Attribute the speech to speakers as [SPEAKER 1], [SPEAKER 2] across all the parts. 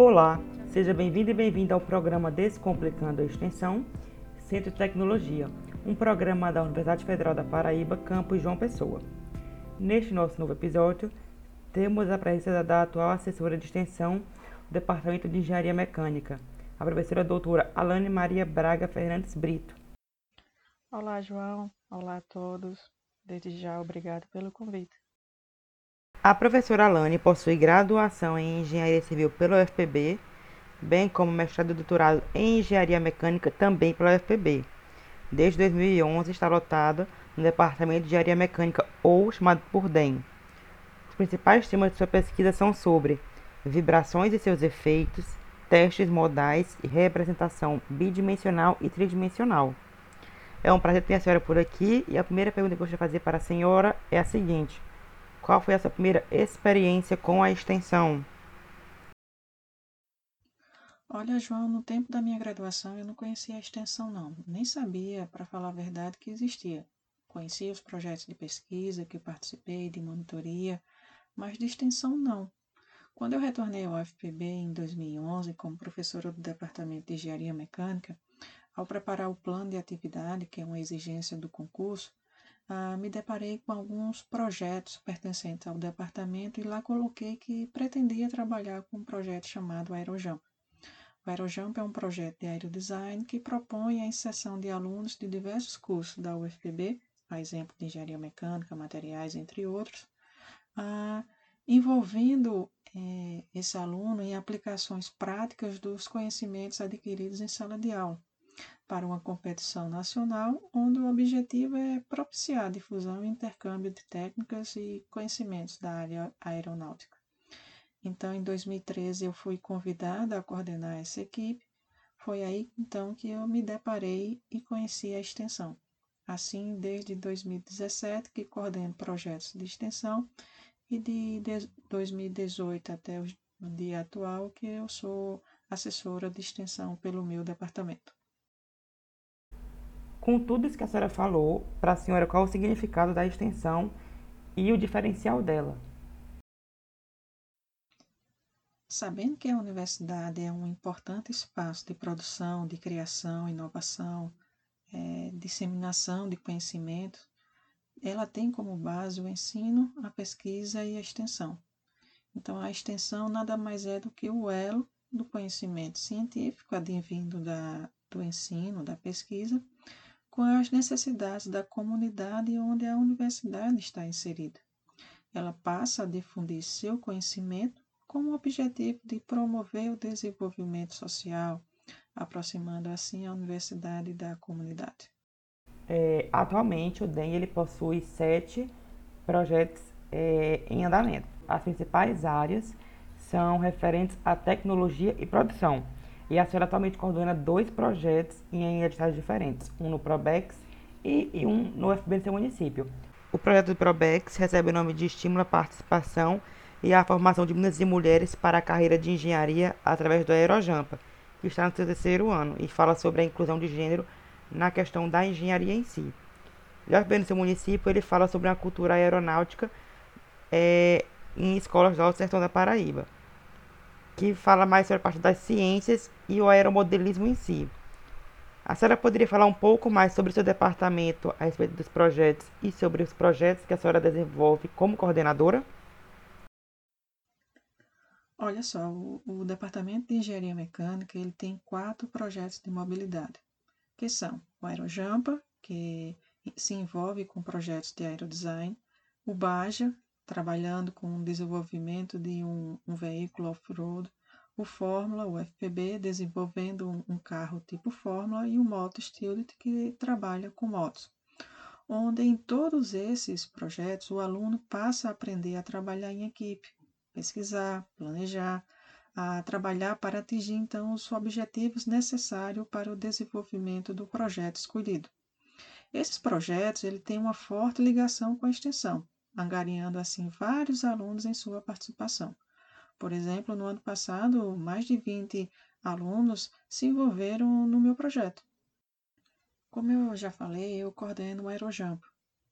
[SPEAKER 1] Olá, seja bem-vindo e bem-vinda ao programa Descomplicando a Extensão, Centro de Tecnologia, um programa da Universidade Federal da Paraíba, campus João Pessoa. Neste nosso novo episódio, temos a presença da atual assessora de extensão do Departamento de Engenharia Mecânica, a professora doutora Alane Maria Braga Fernandes Brito.
[SPEAKER 2] Olá, João. Olá a todos. Desde já, obrigado pelo convite.
[SPEAKER 1] A professora Alane possui graduação em Engenharia Civil pela UFPB, bem como mestrado e doutorado em Engenharia Mecânica também pela UFPB. Desde 2011 está lotada no Departamento de Engenharia Mecânica, ou chamado por DEM. Os principais temas de sua pesquisa são sobre vibrações e seus efeitos, testes modais e representação bidimensional e tridimensional. É um prazer ter a senhora por aqui e a primeira pergunta que eu gostaria de fazer para a senhora é a seguinte: Qual foi a sua primeira experiência com a extensão?
[SPEAKER 2] Olha, João, no tempo da minha graduação eu não conhecia a extensão, não. Nem sabia, para falar a verdade, que existia. Conhecia os projetos de pesquisa que participei, de monitoria, mas de extensão não. Quando eu retornei ao UFPB em 2011 como professora do Departamento de Engenharia Mecânica, ao preparar o plano de atividade, que é uma exigência do concurso, ah, me deparei com alguns projetos pertencentes ao departamento e lá coloquei que pretendia trabalhar com um projeto chamado Aerojump. O Aerojump é um projeto de aerodesign que propõe a inserção de alunos de diversos cursos da UFPB, a exemplo de engenharia mecânica, materiais, entre outros, envolvendo eh, esse aluno em aplicações práticas dos conhecimentos adquiridos em sala de aula para uma competição nacional, onde o objetivo é propiciar a difusão e intercâmbio de técnicas e conhecimentos da área aeronáutica. Então, em 2013, eu fui convidada a coordenar essa equipe. Foi aí então que eu me deparei e conheci a extensão. Assim, desde 2017 que coordeno projetos de extensão e de 2018 até o dia atual que eu sou assessora de extensão pelo meu departamento.
[SPEAKER 1] Com tudo isso que a senhora falou, para a senhora qual o significado da extensão e o diferencial dela?
[SPEAKER 2] Sabendo que a universidade é um importante espaço de produção, de criação, inovação, é, disseminação de conhecimento, ela tem como base o ensino, a pesquisa e a extensão. Então, a extensão nada mais é do que o elo do conhecimento científico advindo da, do ensino, da pesquisa, com as necessidades da comunidade onde a universidade está inserida. Ela passa a difundir seu conhecimento com o objetivo de promover o desenvolvimento social, aproximando assim a universidade da comunidade.
[SPEAKER 1] É, atualmente, o DEM ele possui sete projetos é, em andamento. As principais áreas são referentes à tecnologia e produção e a senhora atualmente coordena dois projetos em editais diferentes, um no Probex e, e um no FB do seu município. O projeto do Probex recebe o nome de Estímulo à Participação e à Formação de Meninas e Mulheres para a Carreira de Engenharia através do Aerojampa, que está no seu terceiro ano e fala sobre a inclusão de gênero na questão da engenharia em si. Já no seu município, ele fala sobre a cultura aeronáutica é, em escolas do Alto Sertão da Paraíba que fala mais sobre a parte das ciências e o aeromodelismo em si. A senhora poderia falar um pouco mais sobre o seu departamento a respeito dos projetos e sobre os projetos que a senhora desenvolve como coordenadora?
[SPEAKER 2] Olha só, o, o Departamento de Engenharia Mecânica ele tem quatro projetos de mobilidade, que são o Aerojampa, que se envolve com projetos de aerodesign, o Baja, trabalhando com o desenvolvimento de um, um veículo off-road, o Fórmula, o FPB, desenvolvendo um, um, carro tipo Fórmula e o Moto Student, que trabalha com motos. Onde em todos esses projetos o aluno passa a aprender a trabalhar em equipe, pesquisar, planejar, a trabalhar para atingir então os objetivos necessários para o desenvolvimento do projeto escolhido. Esses projetos ele tem uma forte ligação com a extensão, angariando assim vários alunos em sua participação. Por exemplo, no ano passado, mais de 20 alunos se envolveram no meu projeto. Como eu já falei, eu coordeno o Aerojump.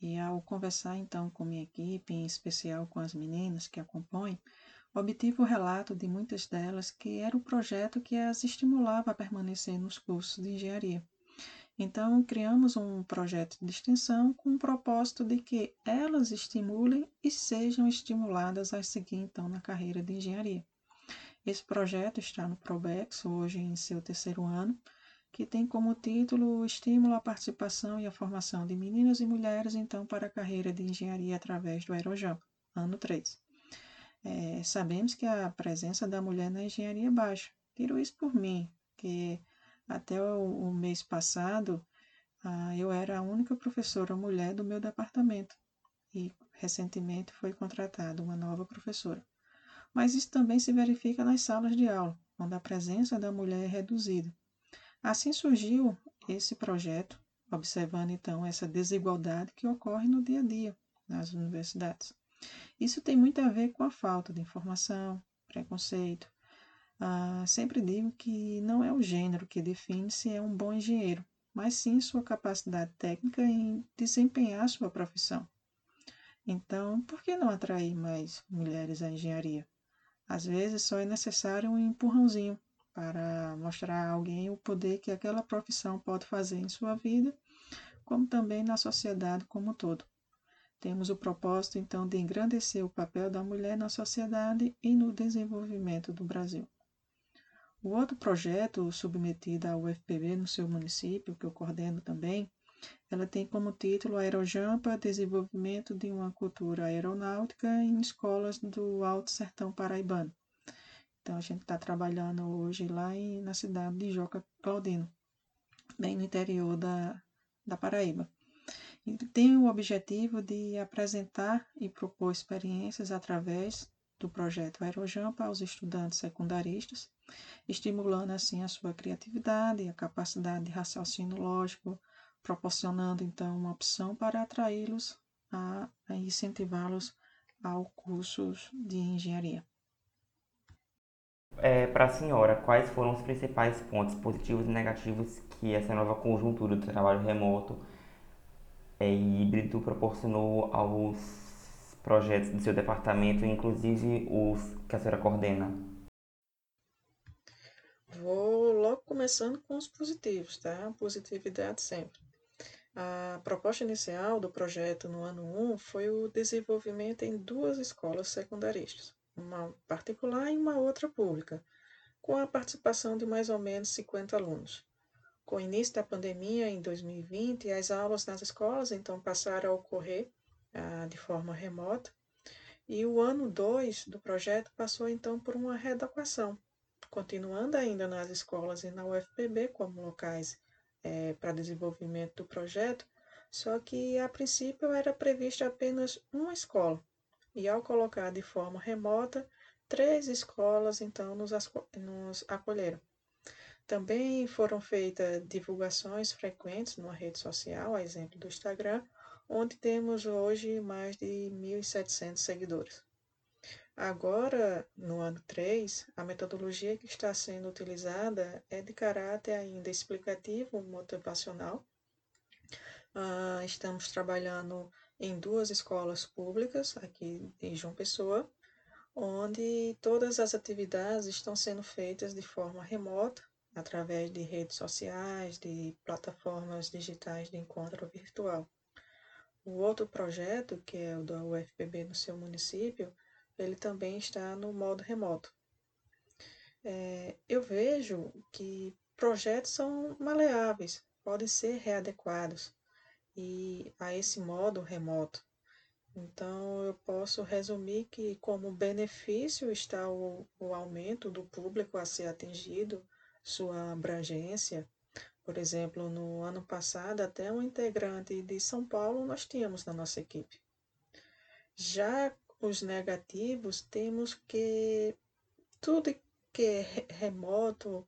[SPEAKER 2] E ao conversar então com minha equipe, em especial com as meninas que a compõem, obtive o relato de muitas delas que era o projeto que as estimulava a permanecer nos cursos de engenharia. Então, criamos um projeto de extensão com o propósito de que elas estimulem e sejam estimuladas a seguir então na carreira de engenharia. Esse projeto está no Probex, hoje em seu terceiro ano, que tem como título estímulo à participação e à formação de meninas e mulheres então para a carreira de engenharia através do Aerojump, ano 3. É, sabemos que a presença da mulher na engenharia é baixa. Tiro isso por mim, que até o, o mês passado ah, eu era a única professora mulher do meu departamento e recentemente foi contratada uma nova professora. Mas isso também se verifica nas salas de aula, onde a presença da mulher é reduzida. Assim surgiu esse projeto, observando então essa desigualdade que ocorre no dia a dia nas universidades. Isso tem muito a ver com a falta de informação, preconceito. Ah, sempre digo que não é o gênero que define se é um bom engenheiro, mas sim sua capacidade técnica em desempenhar sua profissão. Então, por que não atrair mais mulheres à engenharia? Às vezes só é necessário um empurrãozinho para mostrar a alguém o poder que aquela profissão pode fazer em sua vida, como também na sociedade como um todo. Temos o propósito, então, de engrandecer o papel da mulher na sociedade e no desenvolvimento do Brasil. O outro projeto submetido ao UFPB no seu município, que eu coordeno também, ela tem como título Aerojampa, desenvolvimento de uma cultura aeronáutica em escolas do Alto Sertão Paraibano. Então, a gente está trabalhando hoje lá em, na cidade de Joca Claudino, bem no interior da, da Paraíba tem o objetivo de apresentar e propor experiências através do projeto Aerojampa aos estudantes secundaristas, estimulando assim a sua criatividade e a capacidade de raciocínio lógico, proporcionando então uma opção para atraí-los a, a incentivá-los ao cursos de engenharia.
[SPEAKER 1] É, para a senhora, quais foram os principais pontos positivos e negativos que essa nova conjuntura do trabalho remoto é, híbrido proporcionou aos projetos do seu departamento, inclusive os que a senhora coordena?
[SPEAKER 2] Vou logo começando com os positivos, tá? Positividade sempre. A proposta inicial do projeto no ano 1 foi o desenvolvimento em duas escolas secundaristas, uma particular e uma outra pública, com a participação de mais ou menos 50 alunos. Com o início da pandemia em 2020, as aulas nas escolas então passaram a ocorrer ah, de forma remota e o ano 2 do projeto passou então por uma readequação, continuando ainda nas escolas e na UFPB como locais é, para desenvolvimento do projeto, só que a princípio era prevista apenas uma escola e ao colocar de forma remota, três escolas então nos, nos acolheram. Também foram feitas divulgações frequentes numa rede social, a exemplo do Instagram, onde temos hoje mais de 1.700 seguidores. Agora, no ano 3, a metodologia que está sendo utilizada é de caráter ainda explicativo, motivacional. Ah, estamos trabalhando em duas escolas públicas aqui em João Pessoa, onde todas as atividades estão sendo feitas de forma remota através de redes sociais, de plataformas digitais de encontro virtual. O outro projeto, que é o da UFPB no seu município, ele também está no modo remoto. É, eu vejo que projetos são maleáveis, podem ser readequados e a esse modo remoto. Então, eu posso resumir que, como benefício, está o, o aumento do público a ser atingido, sua abrangência. Por exemplo, no ano passado, até um integrante de São Paulo nós tínhamos na nossa equipe. Já os negativos, temos que tudo que é remoto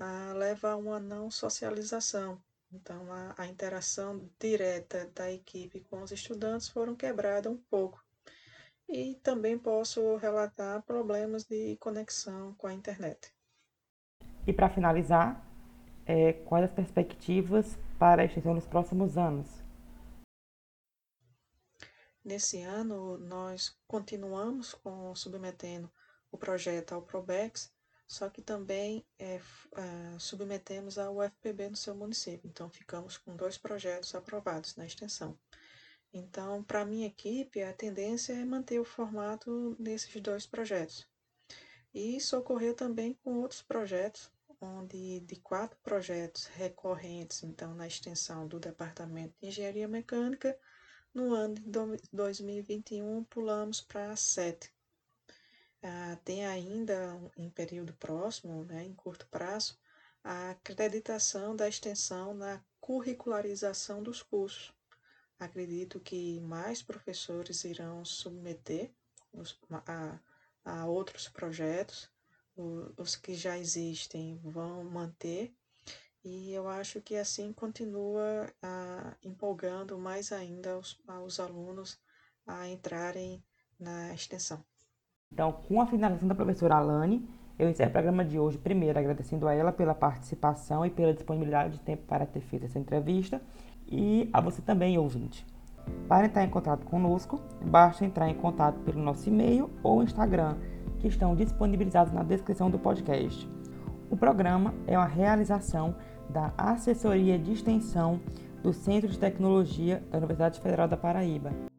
[SPEAKER 2] ah, leva a uma não socialização. Então, a, a interação direta da equipe com os estudantes foram quebrada um pouco. E também posso relatar problemas de conexão com a internet. E para finalizar, é, quais as perspectivas para a extensão nos próximos anos? Nesse ano, nós continuamos com, submetendo o projeto ao Probex, só que também é, é, submetemos ao UFPB no seu município. Então, ficamos com dois projetos aprovados na extensão. Então, para a minha equipe, a tendência é manter o formato desses dois projetos. E isso ocorreu também com outros projetos, onde de quatro projetos recorrentes, então, na extensão do Departamento de Engenharia Mecânica, no ano de 2021 pulamos para sete. Ah, tem ainda, em período próximo, né, em curto prazo, a acreditação da extensão na curricularização dos cursos. Acredito que mais professores irão submeter os, a, a outros projetos, os que já existem vão manter, e eu acho que assim continua a, empolgando mais ainda os, os alunos a entrarem na extensão.
[SPEAKER 1] Então, com a finalização da professora Alane, eu encerro o programa de hoje, primeiro agradecendo a ela pela participação e pela disponibilidade de tempo para ter feito essa entrevista e a você também, ouvinte. Para entrar em contato conosco, basta entrar em contato pelo nosso e-mail ou Instagram, que estão disponibilizados na descrição do podcast. O programa é uma realização da Assessoria de Extensão do Centro de Tecnologia da Universidade Federal da Paraíba.